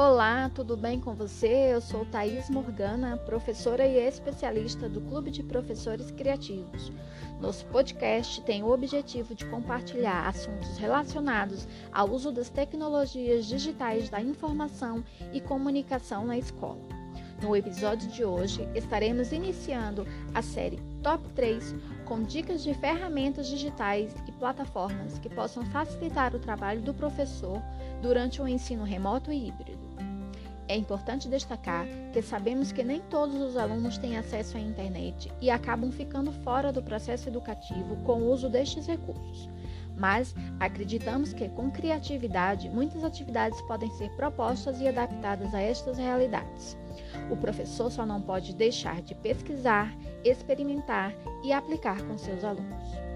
Olá, tudo bem com você? Eu sou Thaís Morgana, professora e especialista do Clube de Professores Criativos. Nosso podcast tem o objetivo de compartilhar assuntos relacionados ao uso das tecnologias digitais da informação e comunicação na escola. No episódio de hoje, estaremos iniciando a série Top 3 com dicas de ferramentas digitais e plataformas que possam facilitar o trabalho do professor durante o ensino remoto e híbrido. É importante destacar que sabemos que nem todos os alunos têm acesso à internet e acabam ficando fora do processo educativo com o uso destes recursos. Mas acreditamos que, com criatividade, muitas atividades podem ser propostas e adaptadas a estas realidades. O professor só não pode deixar de pesquisar, experimentar e aplicar com seus alunos.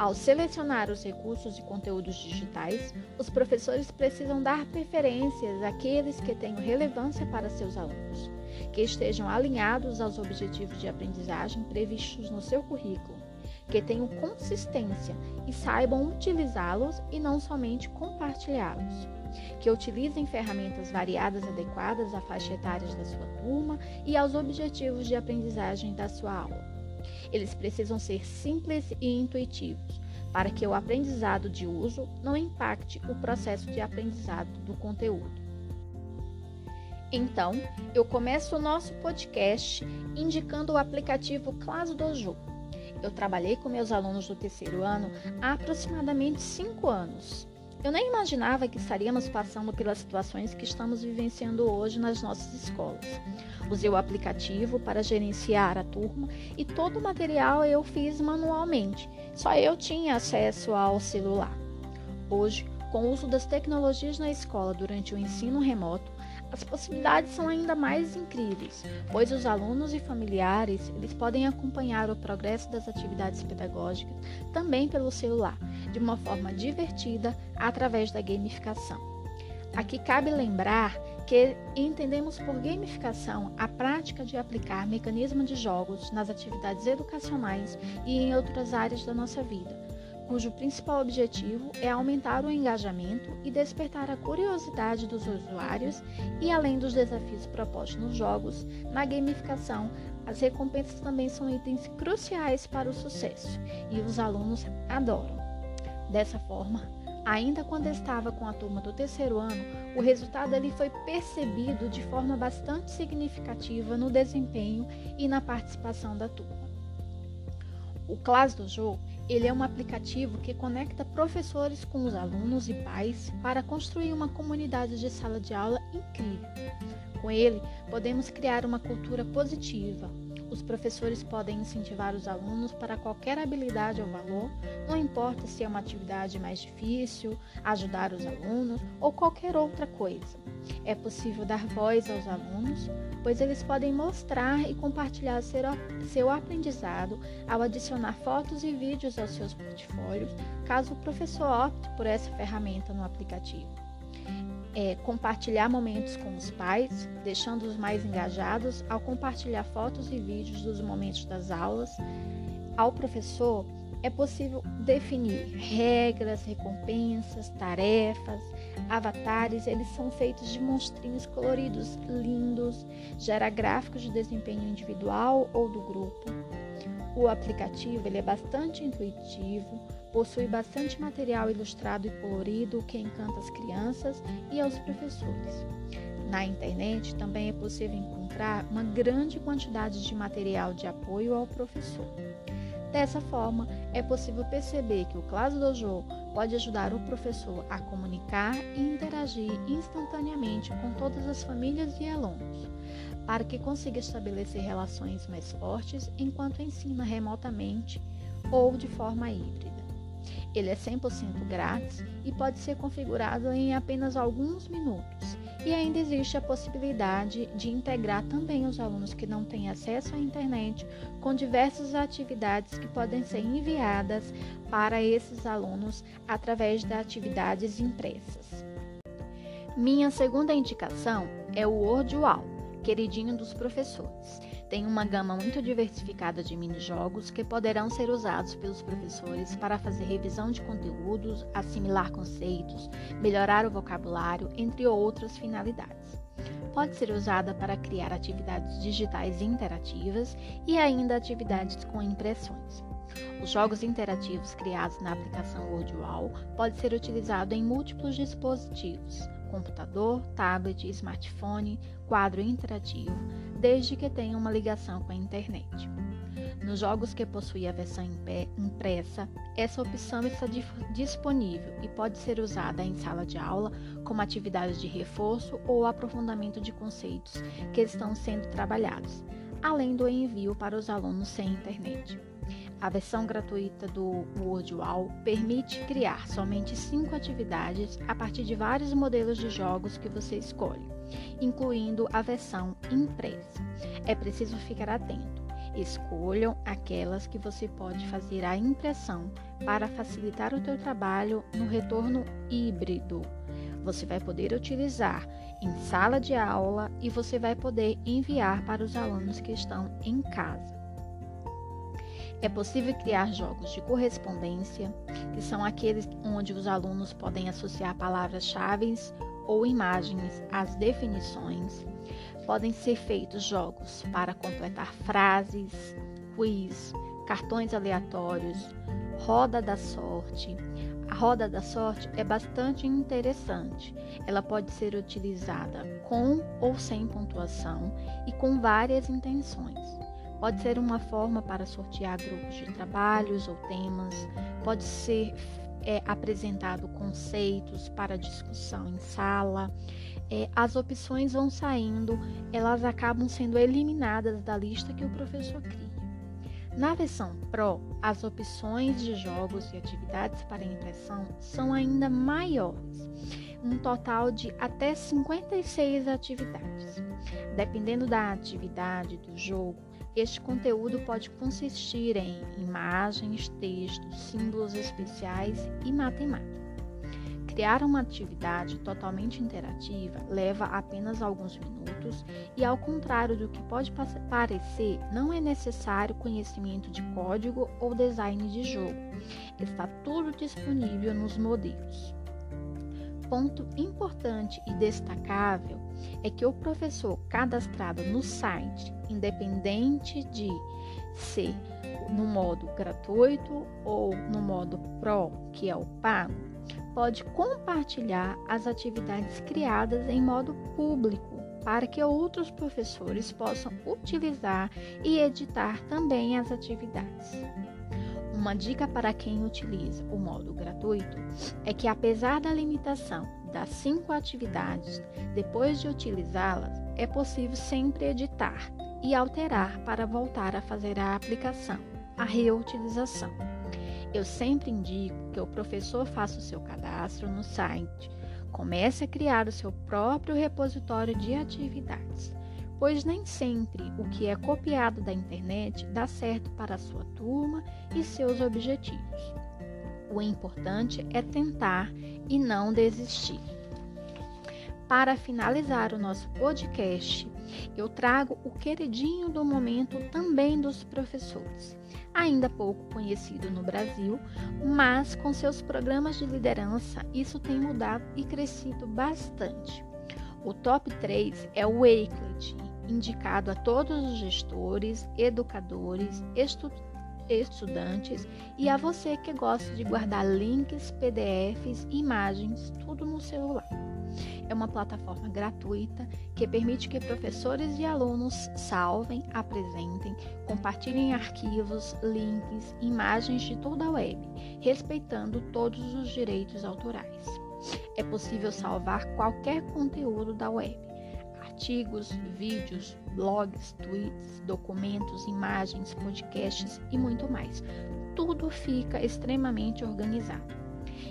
Ao selecionar os recursos e conteúdos digitais, os professores precisam dar preferências àqueles que tenham relevância para seus alunos, que estejam alinhados aos objetivos de aprendizagem previstos no seu currículo, que tenham consistência e saibam utilizá-los e não somente compartilhá-los, que utilizem ferramentas variadas adequadas à faixa etária da sua turma e aos objetivos de aprendizagem da sua aula eles precisam ser simples e intuitivos, para que o aprendizado de uso não impacte o processo de aprendizado do conteúdo. Então, eu começo o nosso podcast indicando o aplicativo Class Dojo. Eu trabalhei com meus alunos do terceiro ano há aproximadamente cinco anos. Eu nem imaginava que estaríamos passando pelas situações que estamos vivenciando hoje nas nossas escolas. Usei o aplicativo para gerenciar a turma e todo o material eu fiz manualmente. Só eu tinha acesso ao celular. Hoje, com o uso das tecnologias na escola durante o ensino remoto, as possibilidades são ainda mais incríveis, pois os alunos e familiares eles podem acompanhar o progresso das atividades pedagógicas também pelo celular, de uma forma divertida através da gamificação. Aqui cabe lembrar que entendemos por gamificação a prática de aplicar mecanismos de jogos nas atividades educacionais e em outras áreas da nossa vida cujo principal objetivo é aumentar o engajamento e despertar a curiosidade dos usuários e além dos desafios propostos nos jogos, na gamificação, as recompensas também são itens cruciais para o sucesso e os alunos adoram. Dessa forma, ainda quando estava com a turma do terceiro ano, o resultado ali foi percebido de forma bastante significativa no desempenho e na participação da turma. O Class Dojo ele é um aplicativo que conecta professores com os alunos e pais para construir uma comunidade de sala de aula incrível. Com ele, podemos criar uma cultura positiva. Os professores podem incentivar os alunos para qualquer habilidade ou valor, não importa se é uma atividade mais difícil, ajudar os alunos ou qualquer outra coisa. É possível dar voz aos alunos, pois eles podem mostrar e compartilhar seu aprendizado ao adicionar fotos e vídeos aos seus portfólios, caso o professor opte por essa ferramenta no aplicativo. É, compartilhar momentos com os pais, deixando-os mais engajados ao compartilhar fotos e vídeos dos momentos das aulas. Ao professor, é possível definir regras, recompensas, tarefas, avatares. Eles são feitos de monstrinhos coloridos, lindos, gera gráficos de desempenho individual ou do grupo. O aplicativo ele é bastante intuitivo, possui bastante material ilustrado e colorido, que encanta as crianças e aos professores. Na internet também é possível encontrar uma grande quantidade de material de apoio ao professor. Dessa forma, é possível perceber que o Class Dojo pode ajudar o professor a comunicar e interagir instantaneamente com todas as famílias e alunos, para que consiga estabelecer relações mais fortes enquanto ensina remotamente ou de forma híbrida. Ele é 100% grátis e pode ser configurado em apenas alguns minutos e ainda existe a possibilidade de integrar também os alunos que não têm acesso à internet com diversas atividades que podem ser enviadas para esses alunos através de atividades impressas. Minha segunda indicação é o WordWall, queridinho dos professores. Tem uma gama muito diversificada de mini-jogos que poderão ser usados pelos professores para fazer revisão de conteúdos, assimilar conceitos, melhorar o vocabulário, entre outras finalidades. Pode ser usada para criar atividades digitais interativas e ainda atividades com impressões. Os jogos interativos criados na aplicação WordWall podem ser utilizados em múltiplos dispositivos, computador, tablet, smartphone, quadro interativo, desde que tenha uma ligação com a internet. Nos jogos que possuem a versão impressa, essa opção está disponível e pode ser usada em sala de aula como atividade de reforço ou aprofundamento de conceitos que estão sendo trabalhados, além do envio para os alunos sem internet. A versão gratuita do WordWall permite criar somente cinco atividades a partir de vários modelos de jogos que você escolhe, incluindo a versão impressa. É preciso ficar atento. Escolham aquelas que você pode fazer a impressão para facilitar o teu trabalho no retorno híbrido. Você vai poder utilizar em sala de aula e você vai poder enviar para os alunos que estão em casa. É possível criar jogos de correspondência, que são aqueles onde os alunos podem associar palavras-chave ou imagens às definições. Podem ser feitos jogos para completar frases, quiz, cartões aleatórios, roda da sorte. A roda da sorte é bastante interessante. Ela pode ser utilizada com ou sem pontuação e com várias intenções. Pode ser uma forma para sortear grupos de trabalhos ou temas, pode ser é, apresentado conceitos para discussão em sala. É, as opções vão saindo, elas acabam sendo eliminadas da lista que o professor cria. Na versão Pro, as opções de jogos e atividades para impressão são ainda maiores, um total de até 56 atividades. Dependendo da atividade do jogo, este conteúdo pode consistir em imagens, textos, símbolos especiais e matemática. Criar uma atividade totalmente interativa leva apenas alguns minutos e, ao contrário do que pode parecer, não é necessário conhecimento de código ou design de jogo. Está tudo disponível nos modelos. Ponto importante e destacável é que o professor cadastrado no site, independente de ser no modo gratuito ou no modo Pro, que é o pago, pode compartilhar as atividades criadas em modo público para que outros professores possam utilizar e editar também as atividades. Uma dica para quem utiliza o modo gratuito é que, apesar da limitação das cinco atividades, depois de utilizá-las, é possível sempre editar e alterar para voltar a fazer a aplicação, a reutilização. Eu sempre indico que o professor faça o seu cadastro no site, comece a criar o seu próprio repositório de atividades, pois nem sempre o que é copiado da internet dá certo para a sua turma e seus objetivos. O importante é tentar e não desistir. Para finalizar o nosso podcast, eu trago o queridinho do momento também dos professores. Ainda pouco conhecido no Brasil, mas com seus programas de liderança, isso tem mudado e crescido bastante. O top 3 é o Wakelet, indicado a todos os gestores, educadores, estudantes estudantes e a você que gosta de guardar links, PDFs, imagens, tudo no celular. É uma plataforma gratuita que permite que professores e alunos salvem, apresentem, compartilhem arquivos, links, imagens de toda a web, respeitando todos os direitos autorais. É possível salvar qualquer conteúdo da web artigos, vídeos, blogs, tweets, documentos, imagens, podcasts e muito mais. Tudo fica extremamente organizado.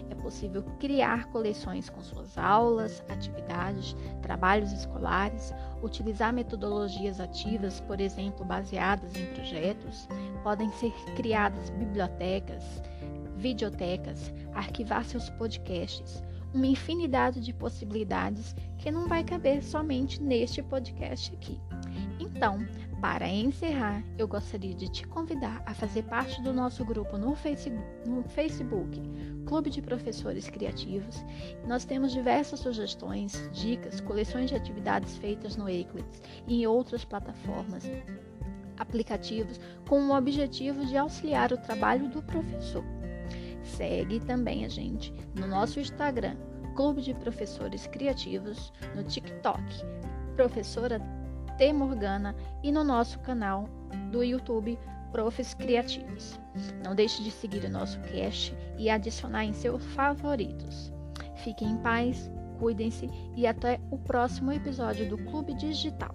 É possível criar coleções com suas aulas, atividades, trabalhos escolares, utilizar metodologias ativas, por exemplo, baseadas em projetos. Podem ser criadas bibliotecas, videotecas, arquivar seus podcasts, uma infinidade de possibilidades que não vai caber somente neste podcast aqui. Então, para encerrar, eu gostaria de te convidar a fazer parte do nosso grupo no Facebook, no Facebook Clube de Professores Criativos. Nós temos diversas sugestões, dicas, coleções de atividades feitas no Eclipse e em outras plataformas, aplicativos, com o objetivo de auxiliar o trabalho do professor. Segue também a gente no nosso Instagram, Clube de Professores Criativos, no TikTok, Professora T. Morgana e no nosso canal do YouTube Profs Criativos. Não deixe de seguir o nosso cast e adicionar em seus favoritos. Fiquem em paz, cuidem-se e até o próximo episódio do Clube Digital.